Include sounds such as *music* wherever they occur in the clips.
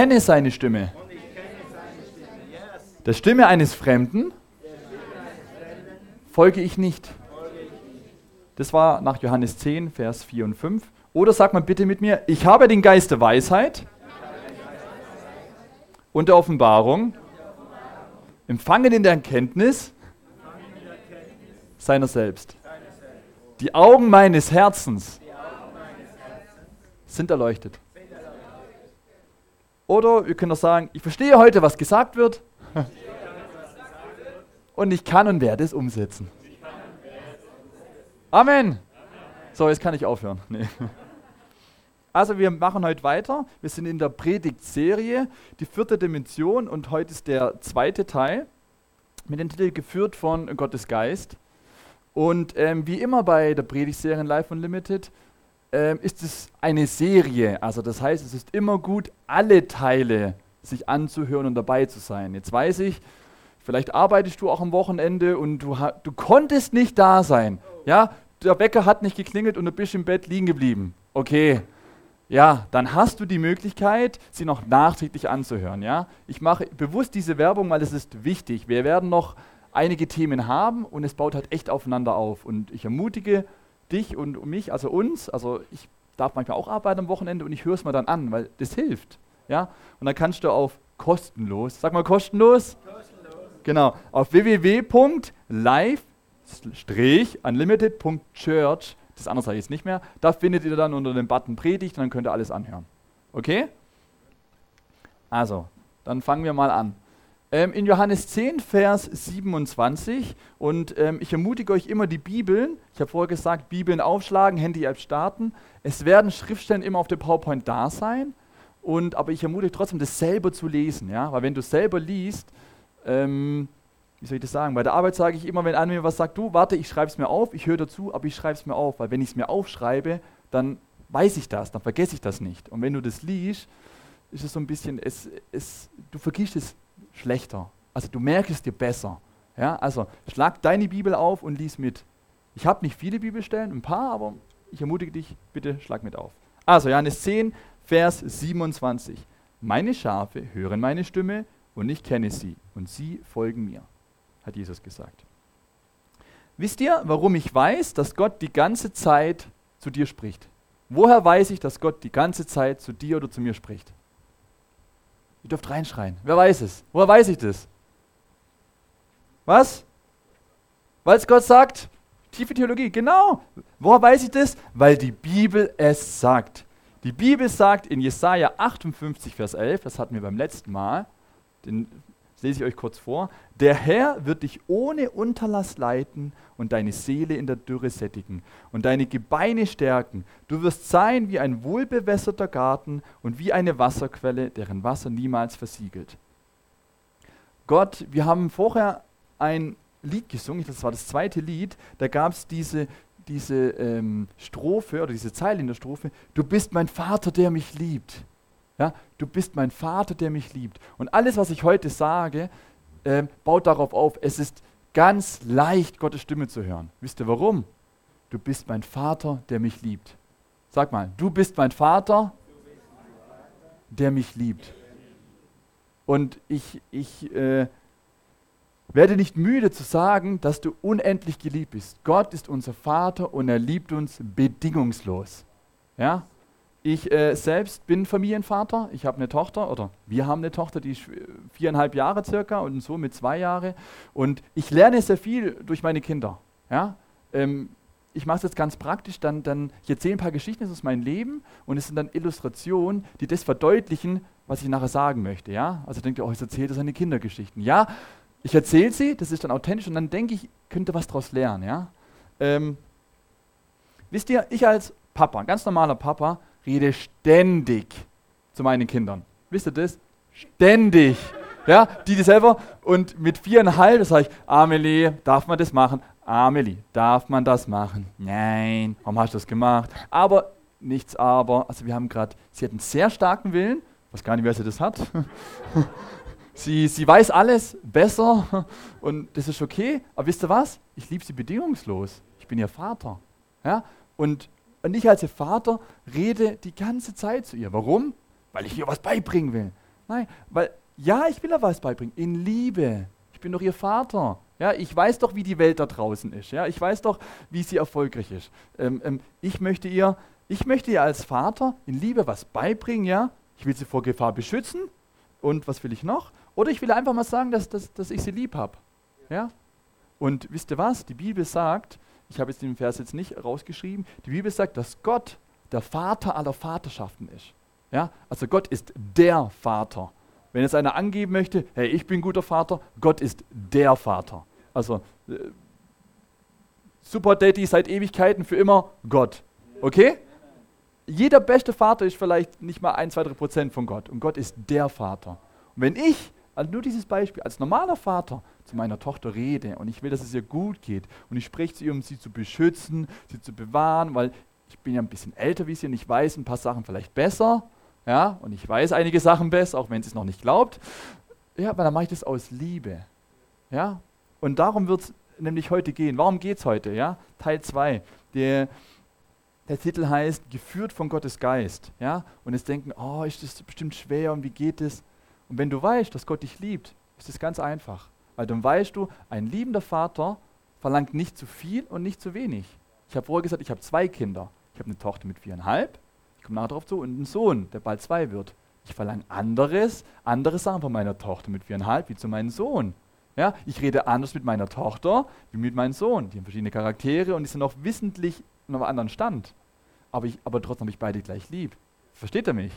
kenne seine Stimme. Der Stimme eines Fremden folge ich nicht. Das war nach Johannes 10, Vers 4 und 5. Oder sag mal bitte mit mir, ich habe den Geist der Weisheit und der Offenbarung, empfangen in der Erkenntnis seiner selbst. Die Augen meines Herzens sind erleuchtet. Oder wir können auch sagen, ich verstehe heute, was gesagt wird und ich kann und werde es umsetzen. Amen. So, jetzt kann ich aufhören. *laughs* Nee. Also wir machen heute weiter. Wir sind in der Predigtserie, die vierte Dimension und heute ist der zweite Teil mit dem Titel geführt von Gottes Geist. Und ähm, wie immer bei der Predigtserie Live Unlimited ähm, ist es eine Serie. Also das heißt, es ist immer gut, alle Teile sich anzuhören und dabei zu sein. Jetzt weiß ich, vielleicht arbeitest du auch am Wochenende und du, du konntest nicht da sein. Ja, der Wecker hat nicht geklingelt und du bist im Bett liegen geblieben. Okay, ja, dann hast du die Möglichkeit, sie noch nachträglich anzuhören. Ja? Ich mache bewusst diese Werbung, weil es ist wichtig. Wir werden noch einige Themen haben und es baut halt echt aufeinander auf. Und ich ermutige dich und mich, also uns, also ich darf manchmal auch arbeiten am Wochenende und ich höre es mir dann an, weil das hilft. Ja? Und dann kannst du auf kostenlos, sag mal kostenlos, kostenlos. genau, auf www.live-unlimited.church das andere sage ich jetzt nicht mehr. Da findet ihr dann unter dem Button Predigt und dann könnt ihr alles anhören. Okay? Also, dann fangen wir mal an. Ähm, in Johannes 10, Vers 27, und ähm, ich ermutige euch immer die Bibeln, ich habe vorher gesagt, Bibeln aufschlagen, Handy-App starten. Es werden Schriftstellen immer auf der PowerPoint da sein, und, aber ich ermutige trotzdem, das selber zu lesen. Ja? Weil wenn du selber liest, ähm, wie soll ich das sagen? Bei der Arbeit sage ich immer, wenn einer mir was sagt, du, warte, ich schreibe es mir auf, ich höre dazu, aber ich schreibe es mir auf, weil wenn ich es mir aufschreibe, dann weiß ich das, dann vergesse ich das nicht. Und wenn du das liest, ist es so ein bisschen, es, es, du vergisst es schlechter. Also du merkst es dir besser. Ja? Also schlag deine Bibel auf und lies mit. Ich habe nicht viele Bibelstellen, ein paar, aber ich ermutige dich, bitte schlag mit auf. Also Johannes 10, Vers 27. Meine Schafe hören meine Stimme und ich kenne sie und sie folgen mir hat Jesus gesagt. Wisst ihr, warum ich weiß, dass Gott die ganze Zeit zu dir spricht? Woher weiß ich, dass Gott die ganze Zeit zu dir oder zu mir spricht? Ihr dürft reinschreien. Wer weiß es? Woher weiß ich das? Was? Weil es Gott sagt? Tiefe Theologie, genau. Woher weiß ich das? Weil die Bibel es sagt. Die Bibel sagt in Jesaja 58, Vers 11, das hatten wir beim letzten Mal, den das lese ich euch kurz vor. Der Herr wird dich ohne Unterlass leiten und deine Seele in der Dürre sättigen und deine Gebeine stärken. Du wirst sein wie ein wohlbewässerter Garten und wie eine Wasserquelle, deren Wasser niemals versiegelt. Gott, wir haben vorher ein Lied gesungen, das war das zweite Lied, da gab es diese, diese ähm, Strophe oder diese Zeile in der Strophe, du bist mein Vater, der mich liebt. Ja, du bist mein Vater, der mich liebt. Und alles, was ich heute sage, äh, baut darauf auf, es ist ganz leicht, Gottes Stimme zu hören. Wisst ihr warum? Du bist mein Vater, der mich liebt. Sag mal, du bist mein Vater, der mich liebt. Und ich, ich äh, werde nicht müde zu sagen, dass du unendlich geliebt bist. Gott ist unser Vater und er liebt uns bedingungslos. Ja? Ich äh, selbst bin Familienvater. Ich habe eine Tochter oder wir haben eine Tochter, die ist viereinhalb Jahre circa und so mit zwei Jahren. Und ich lerne sehr viel durch meine Kinder. Ja? Ähm, ich mache es jetzt ganz praktisch. Dann, dann, ich erzähle ein paar Geschichten aus meinem Leben und es sind dann Illustrationen, die das verdeutlichen, was ich nachher sagen möchte. Ja? Also denkt ihr, oh, jetzt erzählt er seine Kindergeschichten. Ja, ich erzähle sie, das ist dann authentisch und dann denke ich, könnte was daraus lernen. Ja? Ähm, wisst ihr, ich als Papa, ganz normaler Papa, rede ständig zu meinen Kindern. Wisst ihr das? Ständig. Ja, die, die selber. Und mit viereinhalb, das sage ich, Amelie, darf man das machen? Amelie, darf man das machen? Nein. Warum hast du das gemacht? Aber, nichts aber. Also wir haben gerade, sie hat einen sehr starken Willen. Ich weiß gar nicht, wer sie das hat. *laughs* sie, sie weiß alles besser und das ist okay. Aber wisst ihr was? Ich liebe sie bedingungslos. Ich bin ihr Vater. Ja? Und und ich als ihr Vater rede die ganze Zeit zu ihr. Warum? Weil ich ihr was beibringen will. Nein, weil, ja, ich will ja was beibringen. In Liebe. Ich bin doch ihr Vater. Ja, ich weiß doch, wie die Welt da draußen ist. Ja, ich weiß doch, wie sie erfolgreich ist. Ähm, ähm, ich möchte ihr, ich möchte ihr als Vater in Liebe was beibringen. Ja, ich will sie vor Gefahr beschützen. Und was will ich noch? Oder ich will einfach mal sagen, dass, dass, dass ich sie lieb habe. Ja? Und wisst ihr was? Die Bibel sagt, ich habe jetzt den Vers jetzt nicht rausgeschrieben, die Bibel sagt, dass Gott der Vater aller Vaterschaften ist. Ja? Also Gott ist der Vater. Wenn jetzt einer angeben möchte, hey, ich bin guter Vater, Gott ist der Vater. Also äh, Super Daddy seit Ewigkeiten für immer Gott. Okay? Jeder beste Vater ist vielleicht nicht mal ein, zwei, drei Prozent von Gott. Und Gott ist der Vater. Und wenn ich, also nur dieses Beispiel, als normaler Vater zu meiner Tochter rede und ich will, dass es ihr gut geht und ich spreche zu ihr, um sie zu beschützen, sie zu bewahren, weil ich bin ja ein bisschen älter wie sie und ich weiß ein paar Sachen vielleicht besser, ja, und ich weiß einige Sachen besser, auch wenn sie es noch nicht glaubt, ja, aber dann mache ich das aus Liebe, ja, und darum wird es nämlich heute gehen. Warum geht es heute? Ja? Teil 2. Der, der Titel heißt Geführt von Gottes Geist. Ja? Und jetzt denken, oh, ist das bestimmt schwer und wie geht es? Und wenn du weißt, dass Gott dich liebt, ist es ganz einfach. Weil dann weißt du, ein liebender Vater verlangt nicht zu viel und nicht zu wenig. Ich habe vorher gesagt, ich habe zwei Kinder. Ich habe eine Tochter mit viereinhalb, ich komme nachher darauf zu, und einen Sohn, der bald zwei wird. Ich verlange anderes, andere Sachen von meiner Tochter mit viereinhalb, wie zu meinem Sohn. Ja, ich rede anders mit meiner Tochter wie mit meinem Sohn. Die haben verschiedene Charaktere und die sind auch wissentlich in einem anderen Stand. Aber, ich, aber trotzdem habe ich beide gleich lieb. Versteht er mich?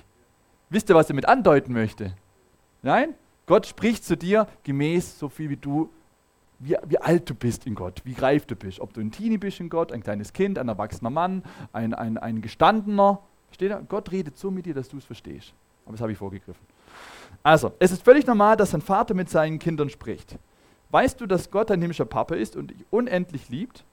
Wisst ihr, was er mit andeuten möchte? Nein? Gott spricht zu dir gemäß so viel wie du, wie, wie alt du bist in Gott, wie reif du bist. Ob du ein Teenie bist in Gott, ein kleines Kind, ein erwachsener Mann, ein, ein, ein gestandener. Versteht er? Gott redet so mit dir, dass du es verstehst. Aber das habe ich vorgegriffen. Also, es ist völlig normal, dass ein Vater mit seinen Kindern spricht. Weißt du, dass Gott ein himmlischer Papa ist und dich unendlich liebt?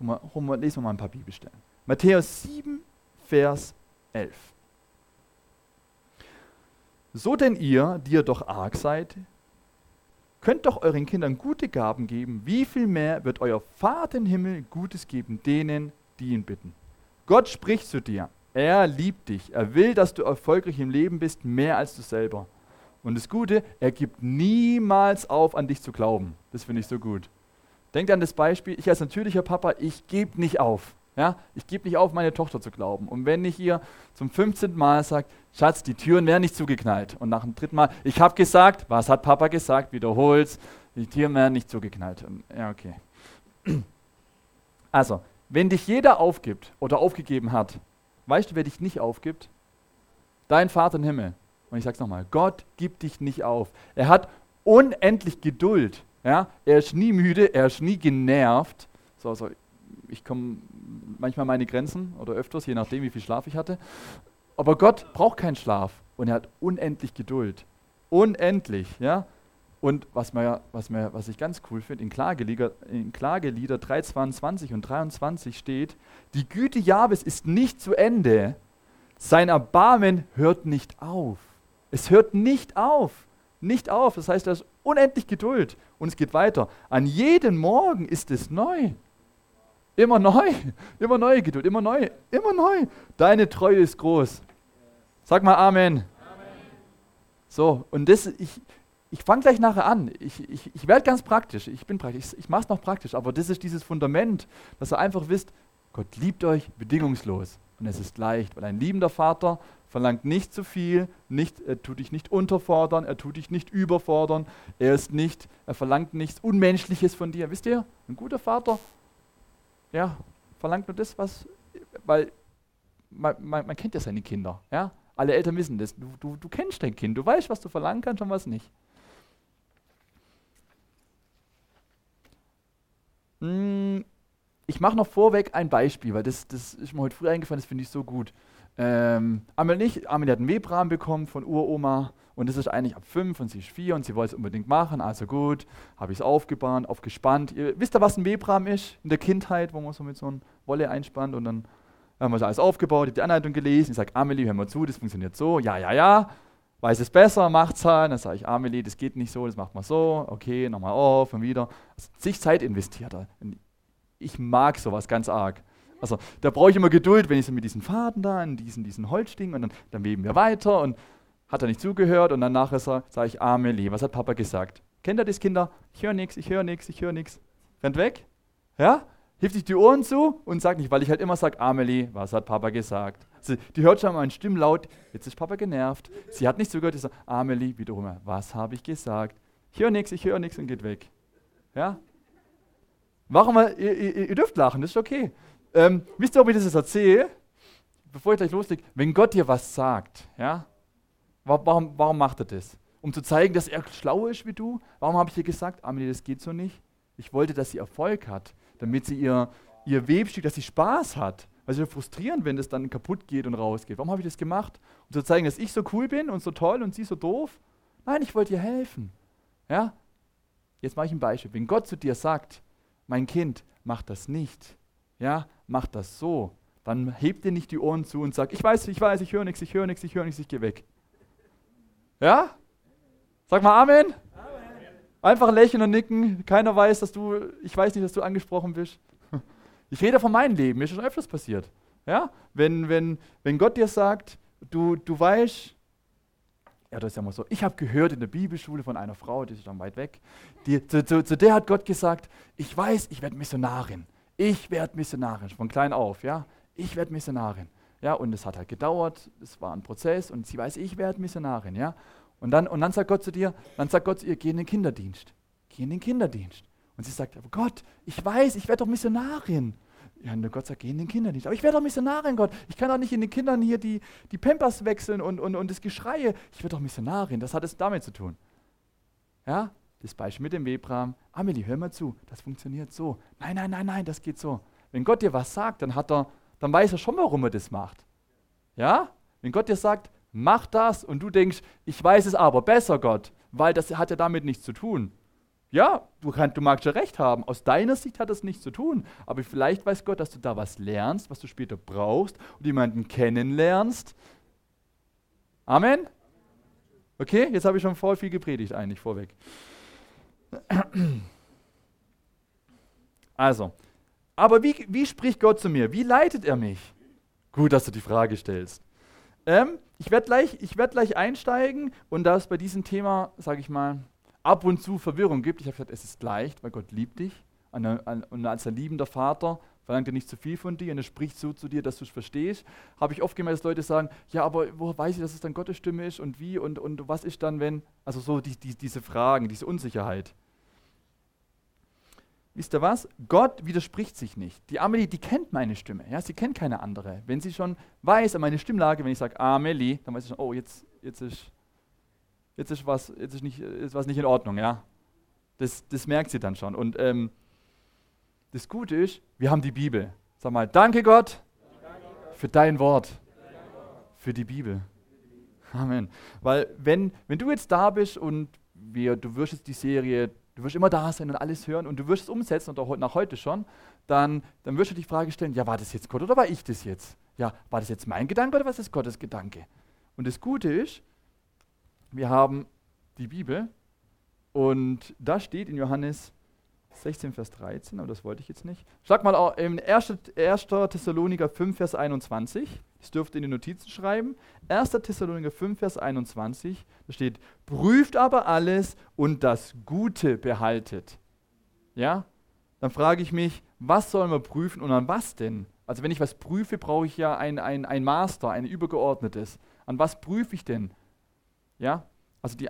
Mal, lesen wir mal ein paar Bibelstellen. Matthäus 7, Vers 11. So denn ihr, die ihr doch arg seid, könnt doch euren Kindern gute Gaben geben, wie viel mehr wird euer Vater im Himmel Gutes geben denen, die ihn bitten. Gott spricht zu dir. Er liebt dich. Er will, dass du erfolgreich im Leben bist, mehr als du selber. Und das Gute, er gibt niemals auf, an dich zu glauben. Das finde ich so gut. Denkt an das Beispiel, ich als natürlicher Papa, ich gebe nicht auf. Ja? Ich gebe nicht auf, meine Tochter zu glauben. Und wenn ich ihr zum 15. Mal sage, Schatz, die Türen werden nicht zugeknallt. Und nach dem dritten Mal, ich habe gesagt, was hat Papa gesagt, wiederhol's, die Türen werden nicht zugeknallt. Ja, okay. Also, wenn dich jeder aufgibt oder aufgegeben hat, weißt du, wer dich nicht aufgibt? Dein Vater im Himmel. Und ich sage es nochmal, Gott gibt dich nicht auf. Er hat unendlich Geduld. Ja? Er ist nie müde, er ist nie genervt. So, so, ich komme manchmal meine Grenzen oder öfters, je nachdem, wie viel Schlaf ich hatte. Aber Gott braucht keinen Schlaf und er hat unendlich Geduld. Unendlich, ja. Und was, mir, was, mir, was ich ganz cool finde, in Klagelieder, in Klagelieder 3,22 und 23 steht, die Güte Jahwes ist nicht zu Ende, sein Erbarmen hört nicht auf. Es hört nicht auf. Nicht auf. Das heißt, da ist unendlich Geduld. Und es geht weiter. An jedem Morgen ist es neu. Immer neu. Immer neue Geduld. Immer neu. Immer neu. Deine Treue ist groß. Sag mal Amen. Amen. So, und das, ich, ich fange gleich nachher an. Ich, ich, ich werde ganz praktisch. Ich bin praktisch. Ich, ich mache es noch praktisch. Aber das ist dieses Fundament, dass ihr einfach wisst, Gott liebt euch bedingungslos. Und es ist leicht, weil ein liebender Vater verlangt nicht zu viel, nicht, er tut dich nicht unterfordern, er tut dich nicht überfordern, er ist nicht, er verlangt nichts Unmenschliches von dir. Wisst ihr, ein guter Vater, ja, verlangt nur das, was, weil man, man, man kennt ja seine Kinder, ja. Alle Eltern wissen das. Du, du, du kennst dein Kind, du weißt, was du verlangen kannst und was nicht. Hm, ich mache noch vorweg ein Beispiel, weil das, das ist mir heute früh eingefallen, das finde ich so gut. Ähm, Amelie nicht, Amelie hat einen Webrahmen bekommen von Uroma und das ist eigentlich ab fünf und sie ist vier und sie wollte es unbedingt machen, also gut, habe ich es aufgebahnt, aufgespannt. Ihr, wisst ihr, was ein Webrahmen ist in der Kindheit, wo man so mit so einer Wolle einspannt und dann haben wir es alles aufgebaut, ich habe die Anleitung gelesen, ich sage, Amelie, hör mal zu, das funktioniert so, ja, ja, ja, weiß es besser, macht's halt. Dann sage ich, Amelie, das geht nicht so, das macht man so, okay, nochmal auf und wieder. Also, sich Zeit investiert. Ich mag sowas ganz arg. Also da brauche ich immer Geduld, wenn ich so mit diesen Faden da, in diesen, diesen Holzding und dann, dann weben wir weiter und hat er nicht zugehört und dann nachher sage sag ich, Amelie, was hat Papa gesagt? Kennt ihr das, Kinder? Ich höre nichts, ich höre nichts, ich höre nichts. Rennt weg. Ja? Hebt sich die Ohren zu und sagt nicht, weil ich halt immer sage, Amelie, was hat Papa gesagt? Also, die hört schon mal einen Stimmlaut, jetzt ist Papa genervt. Sie hat nicht zugehört, ich sage, Amelie, wiederum, was habe ich gesagt? Ich höre nichts, ich höre nichts und geht weg. Ja? Warum? Ihr, ihr, ihr, dürft lachen, das ist okay. Ähm, wisst ihr, ob ich das jetzt erzähle? Bevor ich gleich loslege, wenn Gott dir was sagt, ja, warum, warum macht er das? Um zu zeigen, dass er schlauer ist wie du? Warum habe ich dir gesagt, Amelie, das geht so nicht? Ich wollte, dass sie Erfolg hat, damit sie ihr, ihr Webstück, dass sie Spaß hat. Weil es ist ja frustrierend, wenn das dann kaputt geht und rausgeht. Warum habe ich das gemacht? Um zu zeigen, dass ich so cool bin und so toll und sie so doof? Nein, ich wollte ihr helfen. Ja? Jetzt mache ich ein Beispiel. Wenn Gott zu dir sagt, mein Kind, mach das nicht, ja, mach das so, dann heb dir nicht die Ohren zu und sag, ich weiß, ich weiß, ich höre nichts, ich höre nichts, ich höre nichts, ich gehe weg. Ja? Sag mal Amen. Amen. Einfach lächeln und nicken. Keiner weiß, dass du, ich weiß nicht, dass du angesprochen bist. *laughs* Ich rede von meinem Leben, mir ist schon öfters passiert. Ja? Wenn, wenn, wenn Gott dir sagt, du, du weißt, ja, das ist ja mal so. Ich habe gehört in der Bibelschule von einer Frau, die ist dann weit weg, die, zu, zu, zu der hat Gott gesagt, ich weiß, ich werde Missionarin. Ich werde Missionarin, von klein auf, ja. Ich werde Missionarin. Ja, und es hat halt gedauert, es war ein Prozess und sie weiß, ich werde Missionarin, ja. Und dann, und dann sagt Gott zu dir, dann sagt Gott zu ihr, geh in den Kinderdienst. Geh in den Kinderdienst. Und sie sagt, aber Gott, ich weiß, ich werde doch Missionarin. Ja, und Gott sagt, geh in den Kinderdienst. Aber ich werde doch Missionarin, Gott. Ich kann doch nicht in den Kindern hier die, die Pampers wechseln und, und, und das Geschreie. Ich werde doch Missionarin. Das hat es damit zu tun. Ja, das Beispiel mit dem Webrahmen. Amelie, hör mal zu. Das funktioniert so. Nein, nein, nein, nein, das geht so. Wenn Gott dir was sagt, dann, hat er, dann weiß er schon, warum er das macht. Ja? Wenn Gott dir sagt, mach das und du denkst, ich weiß es aber besser, Gott, weil das hat ja damit nichts zu tun. Ja, du, kann, du magst ja recht haben. Aus deiner Sicht hat das nichts zu tun. Aber vielleicht weiß Gott, dass du da was lernst, was du später brauchst und jemanden kennenlernst. Amen? Okay, jetzt habe ich schon voll viel gepredigt eigentlich vorweg. Also, aber wie, wie spricht Gott zu mir? Wie leitet er mich? Gut, dass du die Frage stellst. Ähm, ich werde gleich, werd gleich einsteigen und da es bei diesem Thema, sage ich mal, ab und zu Verwirrung gibt, ich habe gesagt, es ist leicht, weil Gott liebt dich und als ein liebender Vater verlangt er nicht zu viel von dir und er spricht so zu dir, dass du es verstehst. Habe ich oft gemerkt, dass Leute sagen, ja, aber woher weiß ich, dass es dann Gottes Stimme ist und wie und, und was ist dann, wenn, also so die, die, diese Fragen, diese Unsicherheit. Wisst ihr was? Gott widerspricht sich nicht. Die Amelie, die kennt meine Stimme. Ja, sie kennt keine andere. Wenn sie schon weiß, an meine Stimmlage, wenn ich sage Amelie, dann weiß sie schon, oh, jetzt, jetzt, ist, jetzt, ist, was, jetzt ist, nicht, ist was nicht in Ordnung. Ja? Das, das merkt sie dann schon. Und ähm, das Gute ist, wir haben die Bibel. Sag mal, danke Gott für dein Wort, für die Bibel. Amen. Weil wenn, wenn du jetzt da bist und wir, du wirst jetzt die Serie Du wirst immer da sein und alles hören und du wirst es umsetzen und auch nach heute schon, dann, dann wirst du die Frage stellen, ja, war das jetzt Gott oder war ich das jetzt? Ja, war das jetzt mein Gedanke oder was ist Gottes Gedanke? Und das Gute ist, wir haben die Bibel und da steht in Johannes 16, Vers 13, aber das wollte ich jetzt nicht. Schlag mal in 1. 1. Thessaloniker 5, Vers 21. Das dürft ihr in die Notizen schreiben. 1. Thessaloniker 5, Vers 21. Da steht, prüft aber alles und das Gute behaltet. Ja? Dann frage ich mich, was sollen wir prüfen und an was denn? Also wenn ich was prüfe, brauche ich ja ein, ein, ein Master, ein übergeordnetes. An was prüfe ich denn? Ja? Also die,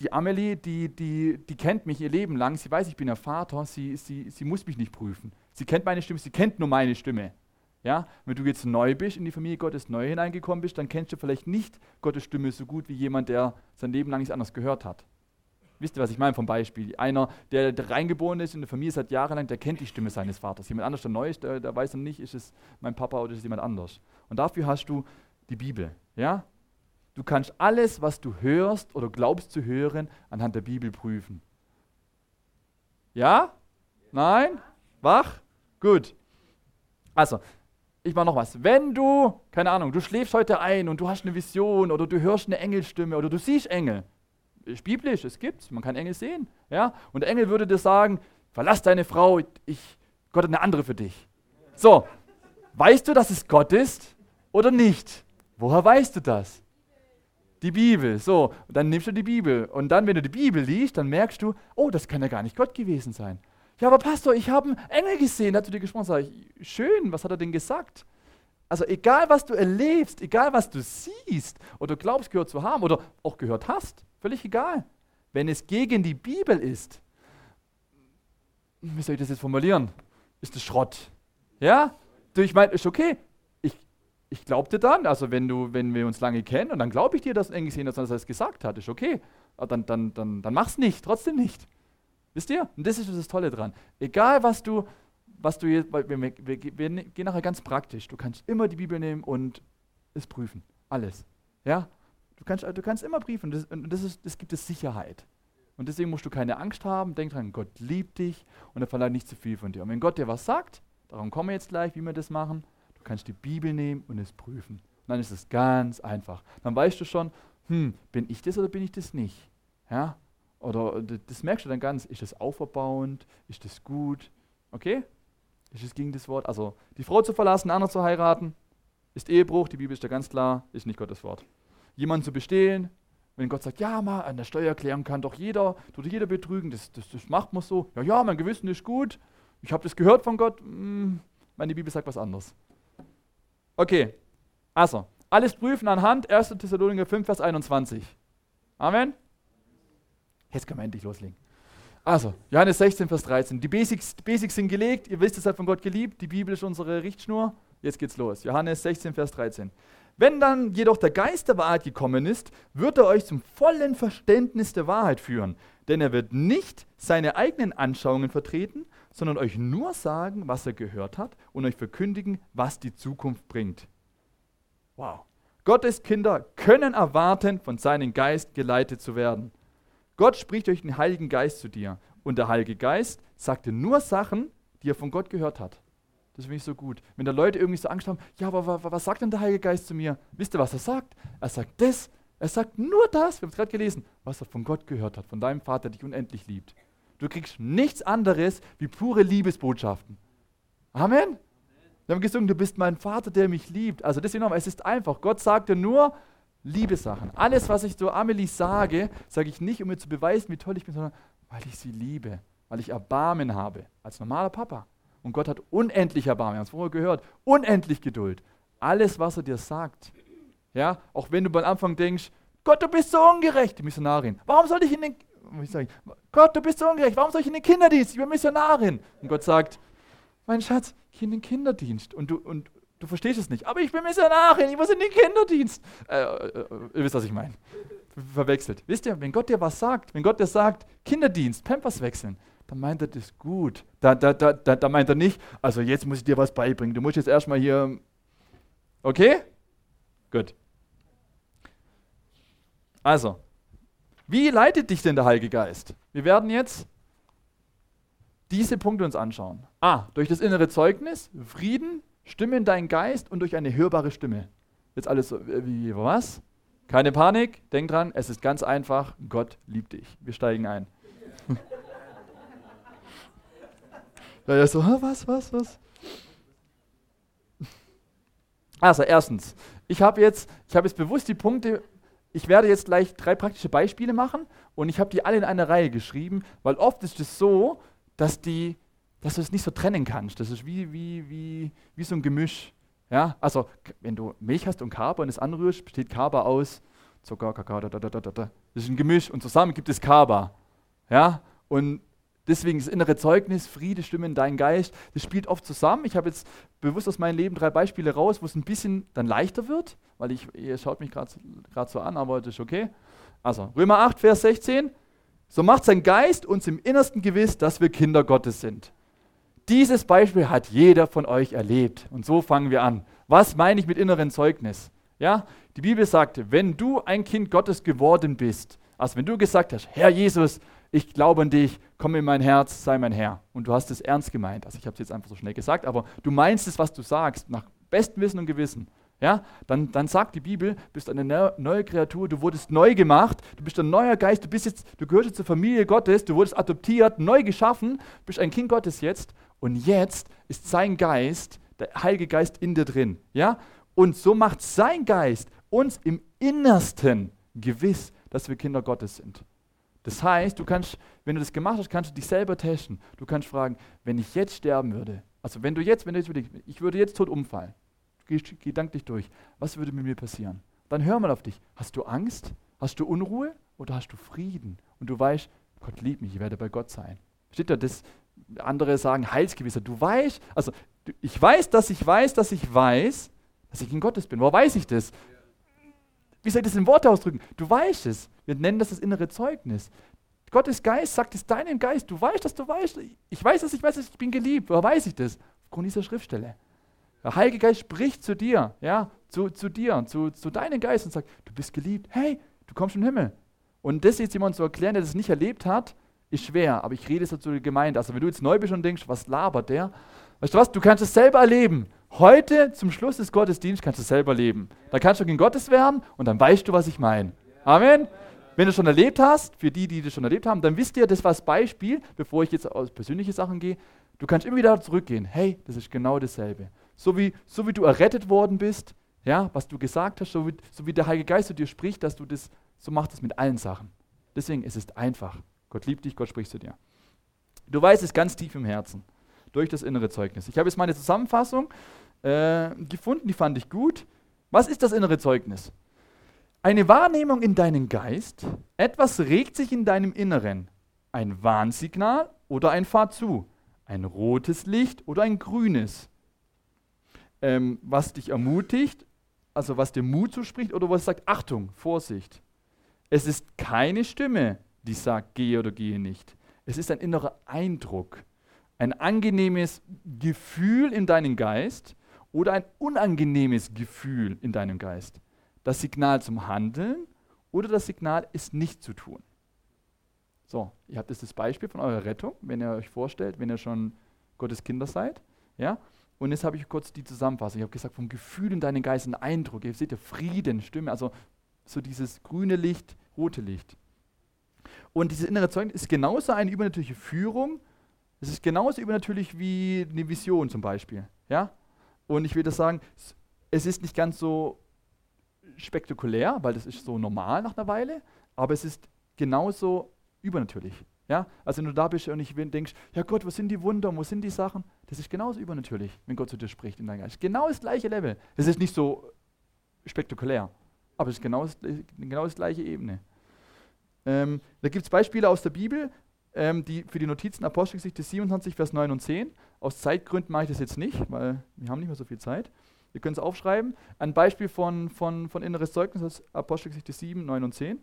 die Amelie, die, die, die kennt mich ihr Leben lang. Sie weiß, ich bin ihr Vater. Sie, sie, sie muss mich nicht prüfen. Sie kennt meine Stimme, sie kennt nur meine Stimme. Ja? Wenn du jetzt neu bist, in die Familie Gottes neu hineingekommen bist, dann kennst du vielleicht nicht Gottes Stimme so gut wie jemand, der sein Leben lang nichts anderes gehört hat. Wisst ihr, was ich meine vom Beispiel? Einer, der, der reingeboren ist in der Familie seit jahrelang, der kennt die Stimme seines Vaters. Jemand anders, der neu ist, der, der weiß dann nicht, ist es mein Papa oder ist es jemand anders. Und dafür hast du die Bibel. Ja? Du kannst alles, was du hörst oder glaubst zu hören, anhand der Bibel prüfen. Ja? Nein? Wach? Gut. Also, ich mache noch was. Wenn du, keine Ahnung, du schläfst heute ein und du hast eine Vision oder du hörst eine Engelstimme oder du siehst Engel. Ist biblisch, es gibt's, man kann Engel sehen. Ja? Und der Engel würde dir sagen, verlass deine Frau, ich, Gott hat eine andere für dich. So, Weißt du, dass es Gott ist oder nicht? Woher weißt du das? Die Bibel. So, dann nimmst du die Bibel. Und dann, wenn du die Bibel liest, dann merkst du, oh, das kann ja gar nicht Gott gewesen sein. Ja, aber Pastor, ich habe einen Engel gesehen, hat zu dir gesprochen. Sag ich, schön, was hat er denn gesagt? Also egal, was du erlebst, egal, was du siehst oder glaubst gehört zu haben oder auch gehört hast, völlig egal. Wenn es gegen die Bibel ist, wie soll ich das jetzt formulieren? Ist das Schrott. Ja? Ich meine, ist okay. Ich, glaube dir dann, also wenn, du, wenn wir uns lange kennen und dann glaube ich dir, dass eng gesehen dass er es gesagt hat, ist okay. Aber dann, dann, dann, dann mach's nicht, trotzdem nicht. Wisst ihr? Und das ist das Tolle dran. Egal, was du, was du jetzt, wir, wir, wir, wir gehen nachher ganz praktisch. Du kannst immer die Bibel nehmen und es prüfen. Alles. Ja? Du kannst, du kannst immer prüfen. Das, und das, ist, das gibt es Sicherheit. Und deswegen musst du keine Angst haben. Denk dran, Gott liebt dich und er verlangt nicht zu viel von dir. Und wenn Gott dir was sagt, darum kommen wir jetzt gleich, wie wir das machen, kannst die Bibel nehmen und es prüfen. Und dann ist es ganz einfach. Dann weißt du schon, hm, bin ich das oder bin ich das nicht? Ja? Oder das merkst du dann ganz, ist das auferbauend, ist das gut? Okay? Ist es gegen das Wort? Also die Frau zu verlassen, einen anderen zu heiraten, ist Ehebruch, die Bibel ist da ganz klar, ist nicht Gottes Wort. Jemanden zu bestehlen, wenn Gott sagt, ja, mal an der Steuererklärung kann doch jeder, tut jeder betrügen, das, das, das macht man so. Ja, ja, mein Gewissen ist gut. Ich habe das gehört von Gott. Hm, meine Bibel sagt was anderes. Okay, also, alles prüfen anhand 1. Thessaloniker 5, Vers 21. Amen. Jetzt können wir endlich loslegen. Also, Johannes 16, Vers 13. Die Basics, die Basics sind gelegt. Ihr wisst, es hat von Gott geliebt. Die Bibel ist unsere Richtschnur. Jetzt geht's los. Johannes 16, Vers 13. Wenn dann jedoch der Geist der Wahrheit gekommen ist, wird er euch zum vollen Verständnis der Wahrheit führen. Denn er wird nicht seine eigenen Anschauungen vertreten, sondern euch nur sagen, was er gehört hat und euch verkündigen, was die Zukunft bringt. Wow. Gottes Kinder können erwarten, von seinem Geist geleitet zu werden. Gott spricht durch den Heiligen Geist zu dir. Und der Heilige Geist sagt dir nur Sachen, die er von Gott gehört hat. Das finde ich so gut. Wenn da Leute irgendwie so Angst haben, ja, aber was sagt denn der Heilige Geist zu mir? Wisst ihr, was er sagt? Er sagt das. Er sagt nur das, wir haben es gerade gelesen, was er von Gott gehört hat, von deinem Vater, der dich unendlich liebt. Du kriegst nichts anderes wie pure Liebesbotschaften. Amen. Wir haben gesungen, du bist mein Vater, der mich liebt. Also deswegen nochmal, es ist einfach. Gott sagt dir nur Liebesachen. Alles, was ich zu Amelie sage, sage ich nicht, um mir zu beweisen, wie toll ich bin, sondern weil ich sie liebe, weil ich Erbarmen habe, als normaler Papa. Und Gott hat unendlich Erbarmen, wir haben es vorher gehört, unendlich Geduld. Alles, was er dir sagt. Ja, auch wenn du am Anfang denkst, Gott, du bist so ungerecht, die Missionarin. Warum soll ich in den, ich sagen, Gott, du bist so ungerecht, warum soll ich in den Kinderdienst? Ich bin Missionarin. Und Gott sagt, mein Schatz, ich in den Kinderdienst. Und du, und du verstehst es nicht. Aber ich bin Missionarin, ich muss in den Kinderdienst. Äh, äh ihr wisst, was ich meine. Verwechselt. Wisst ihr, wenn Gott dir was sagt, wenn Gott dir sagt, Kinderdienst, Pampers wechseln, dann meint er das gut. Da, da, da, da, da meint er nicht, also jetzt muss ich dir was beibringen. Du musst jetzt erstmal hier. Okay? Gut. Also, wie leitet dich denn der Heilige Geist? Wir werden jetzt diese Punkte uns anschauen. A, durch das innere Zeugnis, Frieden, Stimme in deinen Geist und durch eine hörbare Stimme. Jetzt alles so, äh, wie, was? Keine Panik, denk dran, es ist ganz einfach, Gott liebt dich. Wir steigen ein. *laughs* Ja, er so, was, was, was? Also, erstens, ich habe jetzt, ich habe jetzt bewusst die Punkte, ich werde jetzt gleich drei praktische Beispiele machen und ich habe die alle in eine Reihe geschrieben, weil oft ist es so, dass, die, dass du es nicht so trennen kannst. Das ist wie, wie, wie, wie so ein Gemisch. Ja? Also, wenn du Milch hast und Kaba und es anrührst, besteht Kaba aus Zucker, Kakao, da, da, da, da, da. Das ist ein Gemisch und zusammen gibt es Kaba. Ja? Und Deswegen das innere Zeugnis, Friede, Stimme in deinen Geist, das spielt oft zusammen. Ich habe jetzt bewusst aus meinem Leben drei Beispiele raus, wo es ein bisschen dann leichter wird, weil ich, ihr schaut mich gerade so an, aber das ist okay. Also, Römer 8, Vers 16. So macht sein Geist uns im Innersten gewiss, dass wir Kinder Gottes sind. Dieses Beispiel hat jeder von euch erlebt. Und so fangen wir an. Was meine ich mit inneren Zeugnis? Ja, die Bibel sagt, wenn du ein Kind Gottes geworden bist, also wenn du gesagt hast, Herr Jesus, ich glaube an dich, komm in mein Herz, sei mein Herr. Und du hast es ernst gemeint. Also ich habe es jetzt einfach so schnell gesagt, aber du meinst es, was du sagst, nach bestem Wissen und Gewissen. Ja, dann, dann sagt die Bibel, bist eine neue Kreatur, du wurdest neu gemacht, du bist ein neuer Geist, du bist jetzt, du gehörst zur Familie Gottes, du wurdest adoptiert, neu geschaffen, bist ein Kind Gottes jetzt und jetzt ist sein Geist, der Heilige Geist in dir drin. Ja? Und so macht sein Geist uns im Innersten gewiss, dass wir Kinder Gottes sind. Das heißt, du kannst, wenn du das gemacht hast, kannst du dich selber testen. Du kannst fragen, wenn ich jetzt sterben würde, also wenn du jetzt, wenn du jetzt ich würde jetzt tot umfallen, geh gedanklich durch, was würde mit mir passieren? Dann hör mal auf dich. Hast du Angst? Hast du Unruhe? Oder hast du Frieden? Und du weißt, Gott liebt mich, ich werde bei Gott sein. Steht da, das, andere sagen Heilsgewissheit. Du weißt, also ich weiß, dass ich weiß, dass ich weiß, dass ich in Gottes bin. Wo weiß ich das? Wie soll ich das in Worte ausdrücken? Du weißt es. Wir nennen das das innere Zeugnis. Gottes Geist sagt es deinem Geist. Du weißt, dass du weißt. Ich weiß, dass ich weiß, dass ich bin geliebt. Woher weiß ich das? Aufgrund dieser Schriftstelle. Der Heilige Geist spricht zu dir, ja, zu, zu dir, zu, zu deinem Geist und sagt, du bist geliebt. Hey, du kommst in Himmel. Und das jetzt jemand zu erklären, der das nicht erlebt hat, ist schwer. Aber ich rede es dazu der Gemeinde. Also wenn du jetzt neu bist und denkst, was labert der? Weißt du was? Du kannst es selber erleben. Heute zum Schluss des Gottesdienstes kannst du es selber leben. Da kannst du gegen Gottes werden und dann weißt du, was ich meine. Amen. Wenn du es schon erlebt hast, für die, die das schon erlebt haben, dann wisst ihr, das war das Beispiel, bevor ich jetzt aus persönliche Sachen gehe. Du kannst immer wieder zurückgehen. Hey, das ist genau dasselbe. So wie, so wie du errettet worden bist, ja, was du gesagt hast, so wie, so wie der Heilige Geist zu dir spricht, dass du das, so machst es mit allen Sachen. Deswegen ist es einfach. Gott liebt dich, Gott spricht zu dir. Du weißt es ganz tief im Herzen, durch das innere Zeugnis. Ich habe jetzt meine Zusammenfassung äh, gefunden, die fand ich gut. Was ist das innere Zeugnis? Eine Wahrnehmung in deinem Geist, etwas regt sich in deinem Inneren. Ein Warnsignal oder ein Fahr zu. Ein rotes Licht oder ein grünes. Ähm, was dich ermutigt, also was dir Mut zuspricht oder was sagt, Achtung, Vorsicht. Es ist keine Stimme, die sagt, gehe oder gehe nicht. Es ist ein innerer Eindruck, ein angenehmes Gefühl in deinem Geist, oder ein unangenehmes Gefühl in deinem Geist. Das Signal zum Handeln oder das Signal, es nicht zu tun. So, ihr habt jetzt das Beispiel von eurer Rettung, wenn ihr euch vorstellt, wenn ihr schon Gottes Kinder seid. Ja? Und jetzt habe ich kurz die Zusammenfassung. Ich habe gesagt, vom Gefühl in deinem Geist, ein Eindruck. Ihr seht ja Frieden, Stimme, also so dieses grüne Licht, rote Licht. Und diese innere Zeugnis ist genauso eine übernatürliche Führung. Es ist genauso übernatürlich wie eine Vision zum Beispiel. Ja? Und ich würde sagen, es ist nicht ganz so spektakulär, weil das ist so normal nach einer Weile, aber es ist genauso übernatürlich. Ja? Also wenn du da bist und ich denkst, ja Gott, wo sind die Wunder, wo sind die Sachen? Das ist genauso übernatürlich, wenn Gott zu dir spricht in deinem Geist. Genau das gleiche Level. Es ist nicht so spektakulär, aber es ist genau das, genau das gleiche Ebene. Ähm, da gibt es Beispiele aus der Bibel, ähm, die für die Notizen Apostelgeschichte 27, Vers 9 und 10. Aus Zeitgründen mache ich das jetzt nicht, weil wir haben nicht mehr so viel Zeit. Ihr könnt es aufschreiben. Ein Beispiel von, von, von inneres Zeugnis aus Apostelgeschichte 7, 9 und 10.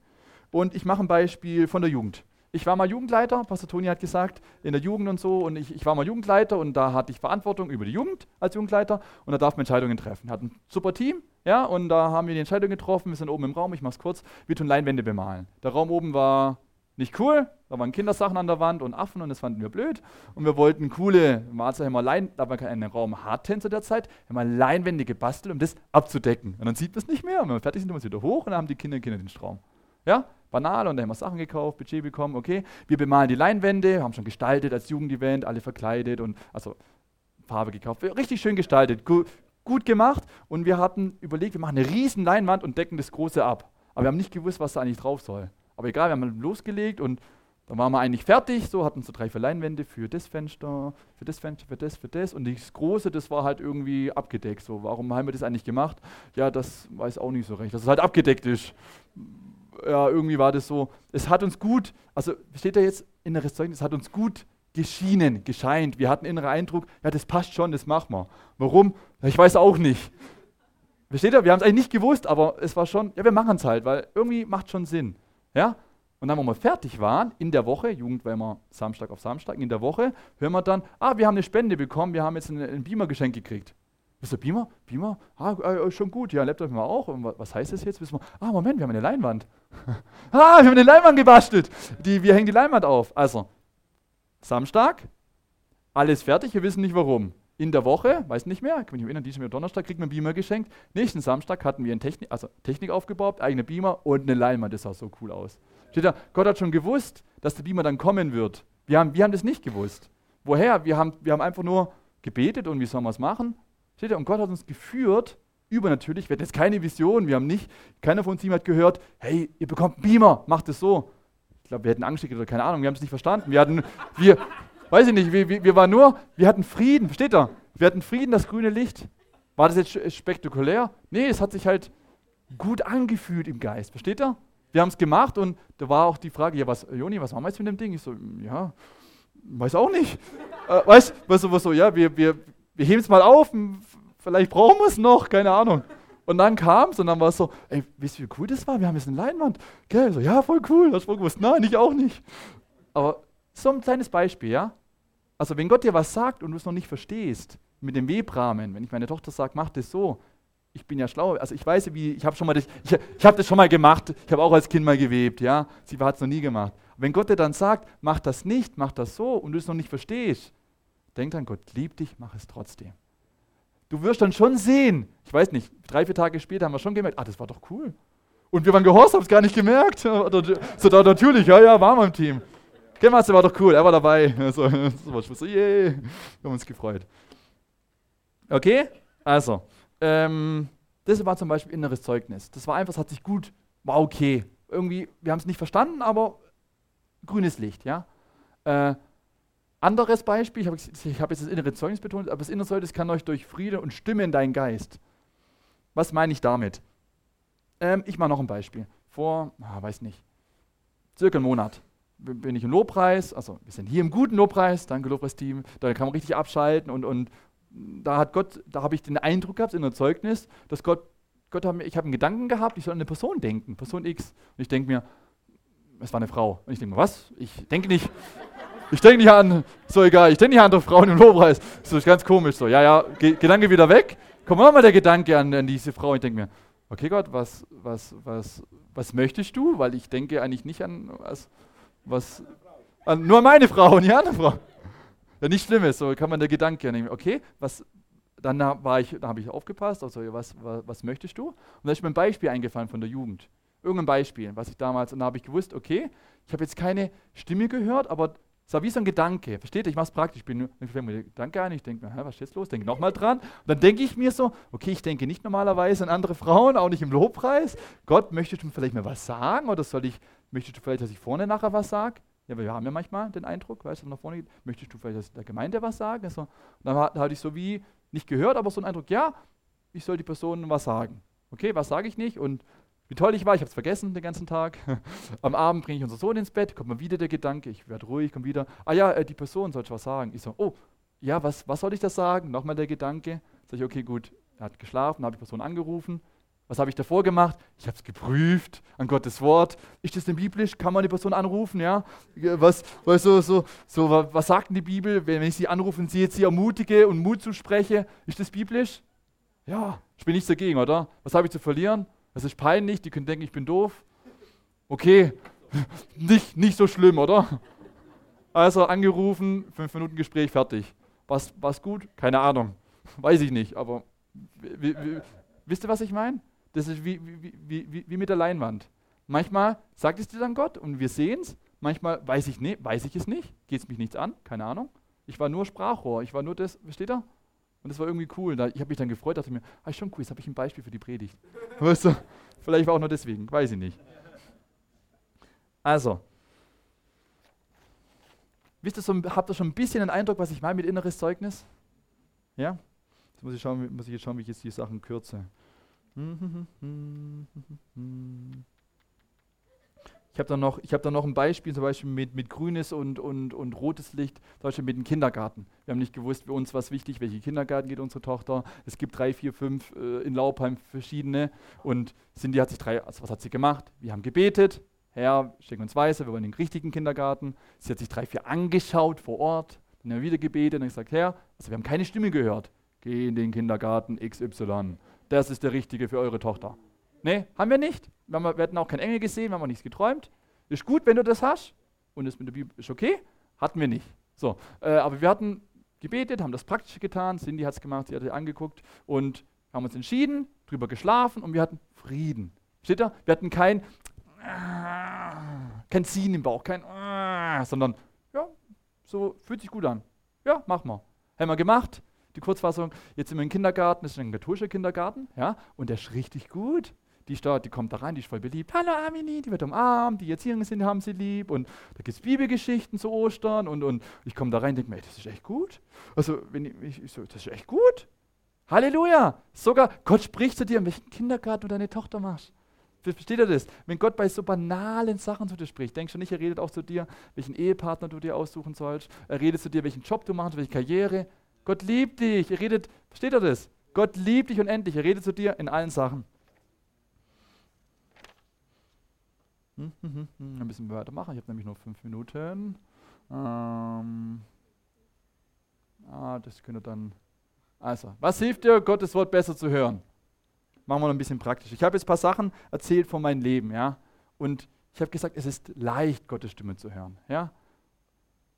Und ich mache ein Beispiel von der Jugend. Ich war mal Jugendleiter, Pastor Toni hat gesagt, in der Jugend und so. Und ich, ich war mal Jugendleiter und da hatte ich Verantwortung über die Jugend als Jugendleiter und da darf man Entscheidungen treffen. Hatten ein super Team, ja, und da haben wir die Entscheidung getroffen. Wir sind oben im Raum, ich mache es kurz. Wir tun Leinwände bemalen. Der Raum oben war nicht cool, da waren Kindersachen an der Wand und Affen und das fanden wir blöd. Und wir wollten coole, haben wir Lein, da war kein Raum Hardtänzer der Zeit, haben wir Leinwände gebastelt, um das abzudecken. Und dann sieht man es nicht mehr. Und wenn wir fertig sind, sind wir wieder hoch und dann haben die Kinder Kinder den Strom. Ja, banal und dann haben wir Sachen gekauft, Budget bekommen, okay. Wir bemalen die Leinwände, haben schon gestaltet als Jugendevent, alle verkleidet und also Farbe gekauft. Richtig schön gestaltet, gut, gut gemacht. Und wir hatten überlegt, wir machen eine riesen Leinwand und decken das Große ab. Aber wir haben nicht gewusst, was da eigentlich drauf soll. Aber egal, wir haben losgelegt und dann waren wir eigentlich fertig, so hatten so drei, vier Leinwände für das Fenster, für das Fenster, für das, für das. Und das Große, das war halt irgendwie abgedeckt. So, warum haben wir das eigentlich gemacht? Ja, das weiß auch nicht so recht, dass es halt abgedeckt ist. Ja, irgendwie war das so. Es hat uns gut, also steht da jetzt inneres Zeugnis, es hat uns gut geschienen, gescheint. Wir hatten inneren Eindruck, ja, das passt schon, das machen wir. Warum? Ich weiß auch nicht. Versteht ihr? Wir haben es eigentlich nicht gewusst, aber es war schon, ja, wir machen es halt, weil irgendwie macht schon Sinn. Ja? Und dann, wenn wir fertig waren, in der Woche, Jugend war immer Samstag auf Samstag, in der Woche, hören wir dann, ah, wir haben eine Spende bekommen, wir haben jetzt ein, ein Beamer-Geschenk gekriegt. Wisst ihr, Beamer? Beamer? Ah, äh, schon gut, ja, Laptop haben wir auch. Und was heißt das jetzt? Wissen wir, ah, Moment, wir haben eine Leinwand. *laughs* ah, wir haben eine Leinwand gebastelt. Die, wir hängen die Leinwand auf. Also, Samstag, alles fertig, wir wissen nicht warum in der Woche, weiß nicht mehr, kann mich erinnern, diesem Donnerstag kriegt man Beamer geschenkt. Nächsten Samstag hatten wir Technik, also Technik aufgebaut, eigene Beamer und eine Leinwand. Das sah so cool aus. Steht da, Gott hat schon gewusst, dass der Beamer dann kommen wird. Wir haben, wir haben das nicht gewusst. Woher? Wir haben, wir haben einfach nur gebetet und wie sollen wir es machen? Steht ihr? Und Gott hat uns geführt, übernatürlich. Wir hatten jetzt keine Vision, wir haben nicht, keiner von uns hat gehört, hey, ihr bekommt einen Beamer, macht es so. Ich glaube, wir hätten Angst oder keine Ahnung, wir haben es nicht verstanden. Wir hatten, wir, weiß ich nicht, wir, wir, waren nur, wir hatten Frieden, versteht ihr? Wir hatten Frieden, das grüne Licht. War das jetzt spektakulär? Nee, es hat sich halt gut angefühlt im Geist, versteht ihr? Wir haben es gemacht und da war auch die Frage, ja, was, Joni, was machen wir jetzt mit dem Ding? Ich so, ja, weiß auch nicht. äh, weißt du, was, was so, ja, wir, wir, wir heben es mal auf, vielleicht brauchen wir es noch, keine Ahnung. Und dann kam es und dann war es so, ey, wisst ihr, wie cool das war? Wir haben jetzt eine Leinwand. Gell? So, ja, voll cool. Hast du gewusst? Nein, ich auch nicht. Aber so ein kleines Beispiel, ja? Also, wenn Gott dir was sagt und du es noch nicht verstehst, mit dem Webrahmen, wenn ich meine Tochter sage, mach das so, ich bin ja schlau, also ich weiß, wie, ich habe schon mal das, ich, ich habe das schon mal gemacht, ich habe auch als Kind mal gewebt, ja, sie hat es noch nie gemacht. Wenn Gott dir dann sagt, mach das nicht, mach das so und du es noch nicht verstehst, denk dran, Gott liebt dich, mach es trotzdem. Du wirst dann schon sehen, ich weiß nicht, drei, vier Tage später haben wir schon gemerkt, ah, das war doch cool. Und wir waren gehorsam, haben es gar nicht gemerkt. *laughs* So, da, natürlich, ja, ja, wir im Team. Gell, war doch cool, er war dabei. *laughs* So, so, yeah. Wir haben uns gefreut. Okay? Also, ähm, das war zum Beispiel inneres Zeugnis. Das war einfach, es hat sich gut, war okay. Irgendwie, wir haben es nicht verstanden, aber grünes Licht, ja. Äh, anderes Beispiel, ich habe hab jetzt das innere Zeugnis betont, aber das innere Zeugnis kann euch durch Friede und Stimme in deinen Geist. Was meine ich damit? Ähm, ich mache noch ein Beispiel. Vor, ah, weiß nicht, circa einen Monat bin ich im Lobpreis, also wir sind hier im guten Lobpreis, danke Lobpreisteam, da kann man richtig abschalten und, und da hat Gott, da habe ich den Eindruck gehabt, in der Zeugnis, dass Gott, Gott hat, ich habe einen Gedanken gehabt, ich soll an eine Person denken, Person X. Und ich denke mir, es war eine Frau. Und ich denke mir, was? Ich denke nicht, ich denke nicht an, so egal, ich denke nicht an andere Frauen im Lobpreis. So ist ganz komisch so. Ja, ja, Ge Gedanke wieder weg. Kommt nochmal der Gedanke an, an diese Frau. Ich denke mir, okay Gott, was, was, was, was möchtest du? Weil ich denke eigentlich nicht an was, was an, nur meine Frau und die andere Frau. Ja, nicht schlimm ist, so kann man der Gedanke ja nehmen. Okay, was, dann war ich, da habe ich aufgepasst, also was, was, was, möchtest du? Und da ist mir ein Beispiel eingefallen von der Jugend. Irgendein Beispiel, was ich damals, und da habe ich gewusst, okay, ich habe jetzt keine Stimme gehört, aber es war wie so ein Gedanke. Versteht ihr? Ich mache es praktisch. Ich fängt mir Gedanke ein, ich denke mir, was ist jetzt los? Denke nochmal dran. Und dann denke ich mir so, okay, ich denke nicht normalerweise an andere Frauen, auch nicht im Lobpreis. Gott, möchtest du vielleicht mir was sagen? Oder soll ich, möchtest du vielleicht, dass ich vorne nachher was sage? Ja, wir haben ja manchmal den Eindruck, weißt du, nach vorne geht, möchtest du vielleicht der Gemeinde was sagen? Also, dann hatte ich so wie nicht gehört, aber so einen Eindruck, ja, ich soll die Person was sagen. Okay, was sage ich nicht? Und wie toll ich war, ich habe es vergessen den ganzen Tag. *laughs* Am Abend bringe ich unseren Sohn ins Bett, kommt mal wieder der Gedanke, ich werde ruhig, komme wieder, ah ja, äh, die Person sollte was sagen. Ich so, oh, ja, was, was soll ich das sagen? Nochmal der Gedanke. Sag ich, okay, gut, er hat geschlafen, habe die Person angerufen. Was habe ich davor gemacht? Ich habe es geprüft an Gottes Wort. Ist das denn biblisch? Kann man die Person anrufen? Ja? Was, was, so, so, so, was sagt denn die Bibel, wenn ich sie anrufe und sie jetzt sie ermutige und Mut zuspreche? Ist das biblisch? Ja, ich bin nichts dagegen, oder? Was habe ich zu verlieren? Das ist peinlich, die können denken, ich bin doof. Okay, *laughs* nicht, nicht so schlimm, oder? Also angerufen, fünf Minuten Gespräch, fertig. Was, was gut? Keine Ahnung. *laughs* Weiß ich nicht, aber wisst ihr, was ich meine? Das ist wie, wie, wie, wie, mit der Leinwand. Manchmal sagt es dir dann Gott und wir sehen es. Manchmal weiß ich, nee, weiß ich es nicht. Geht es mich nichts an? Keine Ahnung. Ich war nur Sprachrohr. Ich war nur das, versteht ihr? Und das war irgendwie cool. ich habe mich dann gefreut, dachte mir, ah, schon cool, jetzt habe ich ein Beispiel für die Predigt. *laughs* weißt du? Vielleicht war auch nur deswegen, weiß ich nicht. Also, wisst ihr, so, habt ihr schon ein bisschen einen Eindruck, was ich meine mit inneres Zeugnis? Ja? Jetzt muss ich, schauen, muss ich jetzt schauen, wie ich jetzt die Sachen kürze. Ich habe da, noch, hab noch ein Beispiel, zum Beispiel mit, mit grünes und, und, und rotes Licht, zum Beispiel mit dem Kindergarten. Wir haben nicht gewusst, für uns was wichtig, welche Kindergarten geht unsere Tochter. Es gibt drei, vier, fünf äh, in Laubheim verschiedene. Und Cindy hat sich drei, also was hat sie gemacht? Wir haben gebetet, Herr, schick uns Weise, wir wollen den richtigen Kindergarten. Sie hat sich drei, vier angeschaut vor Ort, dann haben wir wieder gebetet und gesagt, Herr, also wir haben keine Stimme gehört. Geh in den Kindergarten XY das ist der Richtige für eure Tochter. Nee, haben wir nicht. Wir, haben, wir hatten auch keinen Engel gesehen, wir haben auch nichts geträumt. Ist gut, wenn du das hast. Und das mit der Bibel ist okay. Hatten wir nicht. So, äh, aber wir hatten gebetet, haben das Praktische getan. Cindy hat es gemacht, sie hat es angeguckt und haben uns entschieden, drüber geschlafen und wir hatten Frieden. Steht da? Wir hatten kein, kein Ziehen im Bauch, kein, sondern, ja, so fühlt sich gut an. Ja, mach mal. Haben wir gemacht. die Kurzfassung, jetzt sind wir im Kindergarten, das ist ein katholischer Kindergarten, ja, und der ist richtig gut. Die, da, die kommt da rein, die ist voll beliebt. Hallo Amini, die wird umarmt, die Erzieherinnen sind, haben sie lieb und da gibt es Bibelgeschichten zu Ostern und, und ich komme da rein und denke mir, das ist echt gut. Also, wenn ich, ich so, das ist echt gut. Halleluja! Sogar Gott spricht zu dir, in welchen Kindergarten du deine Tochter machst. Versteht ihr das? Wenn Gott bei so banalen Sachen zu dir spricht, denkst du nicht, er redet auch zu dir, welchen Ehepartner du dir aussuchen sollst. Er redet zu dir, welchen Job du machst, welche Karriere. Gott liebt dich. Er redet, versteht ihr das? Gott liebt dich unendlich. Er redet zu dir in allen Sachen. Hm, hm, hm, hm. Ein bisschen weitermachen. Ich habe nämlich nur fünf Minuten. Ähm, ah, das könnte dann. Also, was hilft dir, Gottes Wort besser zu hören? Machen wir noch ein bisschen praktisch. Ich habe jetzt ein paar Sachen erzählt von meinem Leben, ja. Und ich habe gesagt, es ist leicht, Gottes Stimme zu hören, ja.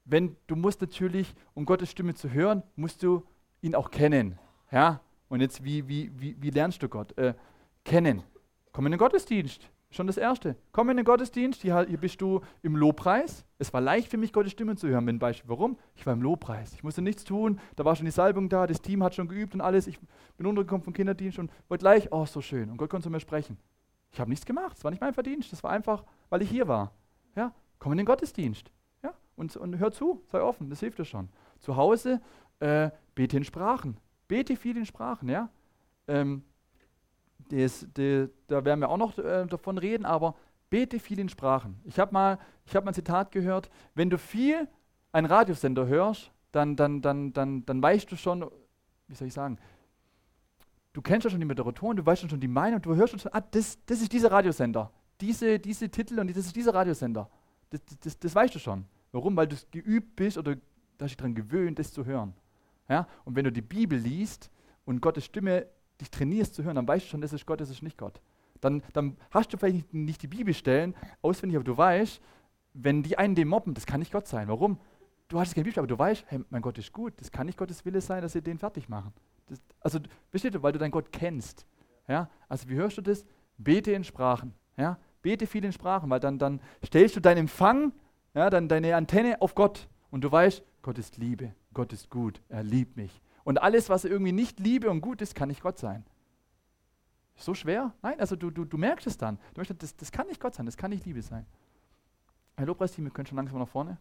Wenn du musst natürlich, um Gottes Stimme zu hören, musst du ihn auch kennen, ja. Und jetzt, wie, wie, wie, wie lernst du Gott? Äh, kennen. Komm in den Gottesdienst. Schon das Erste. Komm in den Gottesdienst, hier, bist du im Lobpreis. Es war leicht für mich, Gottes Stimme zu hören. Ein Beispiel. Warum? Ich war im Lobpreis. Ich musste nichts tun. Da war schon die Salbung da, das Team hat schon geübt und alles. Ich bin untergekommen vom Kinderdienst und wollte gleich, oh, so schön. Und Gott konnte zu mir sprechen. Ich habe nichts gemacht. Es war nicht mein Verdienst. Das war einfach, weil ich hier war. Ja, komm in den Gottesdienst. Ja, und, und hör zu, sei offen. Das hilft dir schon. Zu Hause äh, bete in Sprachen. Bete viel in Sprachen, ja. Ähm, das, das, da werden wir auch noch äh, davon reden, aber bete viel in Sprachen. Ich habe mal, hab mal ein Zitat gehört, wenn du viel einen Radiosender hörst, dann, dann, dann, dann, dann weißt du schon, wie soll ich sagen, du kennst ja schon die Moderatoren, du weißt schon die Meinung, du hörst schon, ah, das, das ist dieser Radiosender, diese, diese Titel und das ist dieser Radiosender. Das, das, das weißt du schon. Warum? Weil du geübt bist oder hast dich daran gewöhnt, das zu hören. Ja? Und wenn du die Bibel liest und Gottes Stimme dich trainierst zu hören, dann weißt du schon, das ist Gott, das ist nicht Gott. Dann, dann hast du vielleicht nicht, nicht die Bibelstellen auswendig, aber du weißt, wenn die einen den mobben, das kann nicht Gott sein. Warum? Du hast keine Bibel, aber du weißt, hey, mein Gott ist gut, das kann nicht Gottes Wille sein, dass sie den fertig machen. Das, also, versteht du, weil du deinen Gott kennst. Ja? Also, wie hörst du das? Bete in Sprachen. Ja? Bete viel in Sprachen, weil dann, dann stellst du deinen Empfang, ja, dann deine Antenne auf Gott und du weißt, Gott ist Liebe, Gott ist gut, er liebt mich. Und alles, was irgendwie nicht Liebe und gut ist, kann nicht Gott sein. So schwer? Nein, also du, du, du merkst es dann. Du möchtest, das, das kann nicht Gott sein, das kann nicht Liebe sein. Herr Lobpreisteam, wir können schon langsam nach vorne.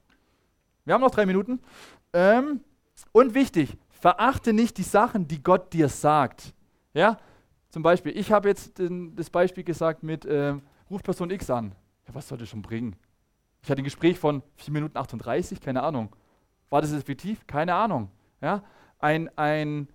Wir haben noch drei Minuten. Ähm, und wichtig, verachte nicht die Sachen, die Gott dir sagt. Ja, zum Beispiel, ich habe jetzt den, das Beispiel gesagt mit äh, Ruf Person X an. Ja, was soll das schon bringen? Ich hatte ein Gespräch von 4 Minuten 38, keine Ahnung. War das effektiv? Keine Ahnung. Ja, ein, ein,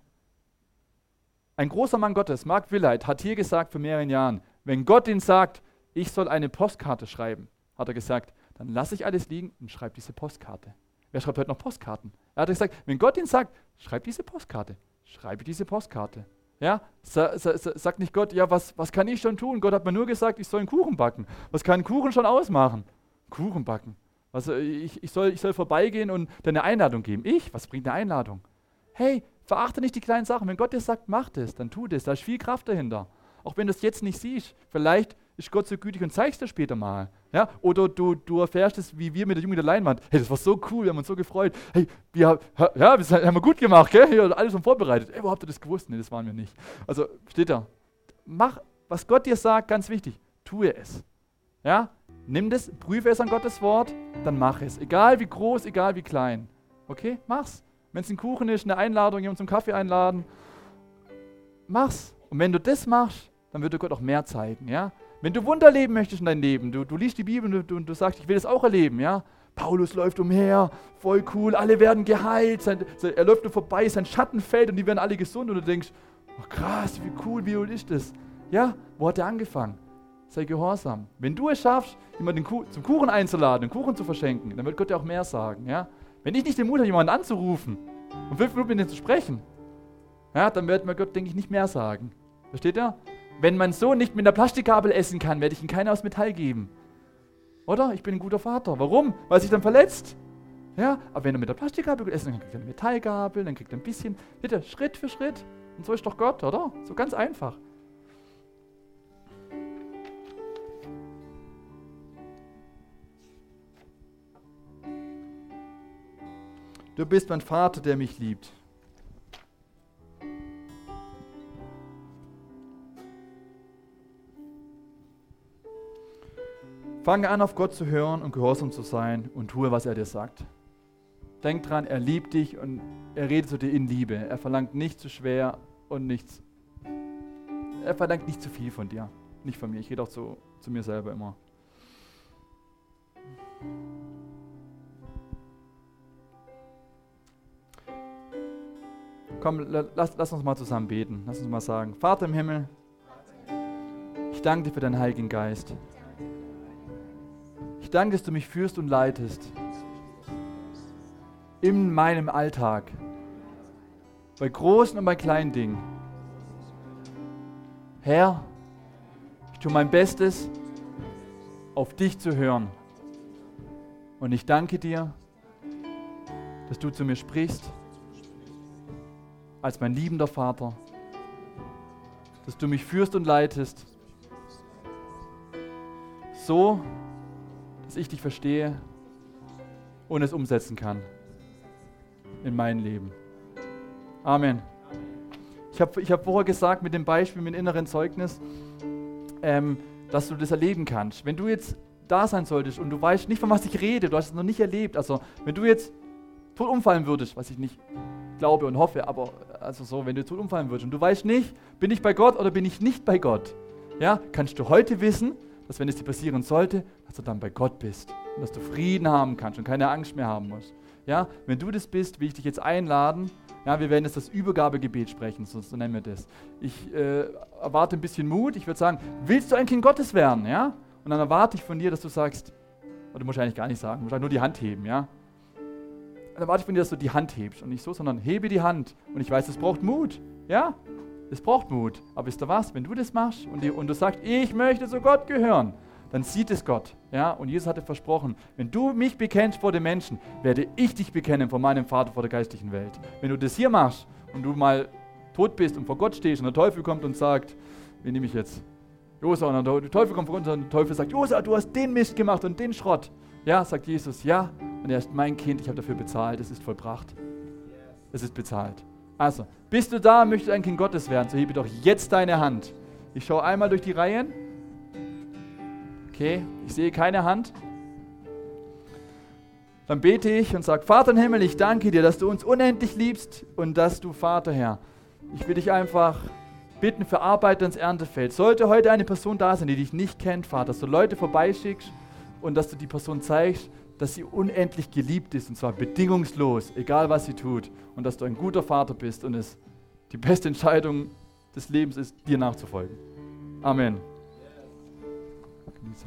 ein großer Mann Gottes, Mark Willeit, hat hier gesagt vor mehreren Jahren, wenn Gott ihn sagt, ich soll eine Postkarte schreiben, hat er gesagt, dann lasse ich alles liegen und schreibe diese Postkarte. Wer schreibt heute noch Postkarten? Er hat gesagt, wenn Gott ihn sagt, schreib diese Postkarte, schreibe diese Postkarte. Ja, sa, sa, sa, sagt nicht Gott, ja, was, was kann ich schon tun? Gott hat mir nur gesagt, ich soll einen Kuchen backen. Was kann ein Kuchen schon ausmachen? Kuchen backen. Also ich, ich, soll, ich soll vorbeigehen und dir eine Einladung geben. Ich? Was bringt eine Einladung? Hey, verachte nicht die kleinen Sachen. Wenn Gott dir sagt, mach das, dann tu das. Da ist viel Kraft dahinter. Auch wenn du es jetzt nicht siehst. Vielleicht ist Gott so gütig und zeigst dir später mal. Ja? Oder du, du erfährst es, wie wir mit der Jungen der Leinwand. Hey, das war so cool, wir haben uns so gefreut. Hey, wir, ja, das haben wir gut gemacht, gell? Hier, alles schon vorbereitet. Hey, wo habt ihr das gewusst? Nee, das waren wir nicht. Also, steht da. Mach, was Gott dir sagt, ganz wichtig, tue es. Ja? Nimm das, prüfe es an Gottes Wort, dann mach es. Egal wie groß, egal wie klein. Okay? Mach's. Wenn es ein Kuchen ist, eine Einladung, jemanden zum Kaffee einladen, mach's. Und wenn du das machst, dann wird dir Gott auch mehr zeigen, ja. Wenn du Wunder leben möchtest in deinem Leben, du, du liest die Bibel und du, du sagst, ich will das auch erleben, ja. Paulus läuft umher, voll cool, alle werden geheilt, sein, er läuft nur vorbei, sein Schatten fällt und die werden alle gesund und du denkst, oh krass, wie cool, wie cool ist das? Ja, wo hat er angefangen? Sei gehorsam. Wenn du es schaffst, jemanden zum Kuchen einzuladen, einen Kuchen zu verschenken, dann wird Gott dir auch mehr sagen, ja. Wenn ich nicht den Mut habe, jemanden anzurufen und fünf Minuten mit ihm zu sprechen, ja, dann wird mir Gott, denke ich, nicht mehr sagen. Versteht ihr? Wenn mein Sohn nicht mit einer Plastikkabel essen kann, werde ich ihm keine aus Metall geben. Oder? Ich bin ein guter Vater. Warum? Weil sich dann verletzt. Ja, aber wenn er mit der Plastikkabel essen kann, kriegt er eine Metallgabel, dann kriegt er ein bisschen. Bitte, Schritt für Schritt. Und so ist doch Gott, oder? So ganz einfach. Du bist mein Vater, der mich liebt. Fange an, auf Gott zu hören und gehorsam zu sein und tue, was er dir sagt. Denk dran, er liebt dich und er redet zu dir in Liebe. Er verlangt nicht zu schwer und nichts. Er verlangt nicht zu viel von dir. Nicht von mir. Ich rede auch zu, zu mir selber immer. Komm, lass, lass uns mal zusammen beten. Lass uns mal sagen, Vater im Himmel, ich danke dir für deinen Heiligen Geist. Ich danke, dass du mich führst und leitest. In meinem Alltag. Bei großen und bei kleinen Dingen. Herr, ich tue mein Bestes, auf dich zu hören. Und ich danke dir, dass du zu mir sprichst als mein liebender Vater, dass du mich führst und leitest, so, dass ich dich verstehe und es umsetzen kann in mein Leben. Amen. Ich habe ich hab vorher gesagt mit dem Beispiel mit dem inneren Zeugnis, ähm, dass du das erleben kannst. Wenn du jetzt da sein solltest und du weißt nicht, von was ich rede, du hast es noch nicht erlebt, also wenn du jetzt tot umfallen würdest, was ich nicht glaube und hoffe, aber also so, wenn du tot umfallen würdest und du weißt nicht, bin ich bei Gott oder bin ich nicht bei Gott, ja, kannst du heute wissen, dass wenn es dir passieren sollte, dass du dann bei Gott bist und dass du Frieden haben kannst und keine Angst mehr haben musst. Ja, wenn du das bist, will ich dich jetzt einladen. Ja, wir werden jetzt das Übergabegebet sprechen, so, nennen wir das. Ich äh, erwarte ein bisschen Mut. Ich würde sagen, willst du ein Kind Gottes werden? Ja? Und dann erwarte ich von dir, dass du sagst, oder du musst eigentlich gar nicht sagen, du musst nur die Hand heben, ja? Dann erwarte ich von dir, dass du die Hand hebst. Und nicht so, sondern hebe die Hand. Und ich weiß, es braucht Mut. Ja? Es braucht Mut. Aber wisst ihr was? Wenn du das machst und, die, und du sagst, ich möchte zu Gott gehören, dann sieht es Gott. Ja? Und Jesus hatte versprochen, wenn du mich bekennst vor den Menschen, werde ich dich bekennen vor meinem Vater, vor der geistlichen Welt. Wenn du das hier machst und du mal tot bist und vor Gott stehst und der Teufel kommt und sagt, wie nehme ich jetzt? Josa, und der Teufel kommt vor uns und der Teufel sagt, Josa, du hast den Mist gemacht und den Schrott. Ja, sagt Jesus, ja, und er ist mein Kind, ich habe dafür bezahlt, es ist vollbracht. Es ist bezahlt. Also, bist du da, möchtest ein Kind Gottes werden, so hebe doch jetzt deine Hand. Ich schaue einmal durch die Reihen. Okay, ich sehe keine Hand. Dann bete ich und sage, Vater im Himmel, ich danke dir, dass du uns unendlich liebst und dass du, Vater Herr, ich will dich einfach bitten für Arbeiter ins Erntefeld. Sollte heute eine Person da sein, die dich nicht kennt, Vater, dass du Leute vorbeischickst und dass du die Person zeigst, dass sie unendlich geliebt ist und zwar bedingungslos, egal was sie tut. Und dass du ein guter Vater bist und es die beste Entscheidung des Lebens ist, dir nachzufolgen. Amen. Yes.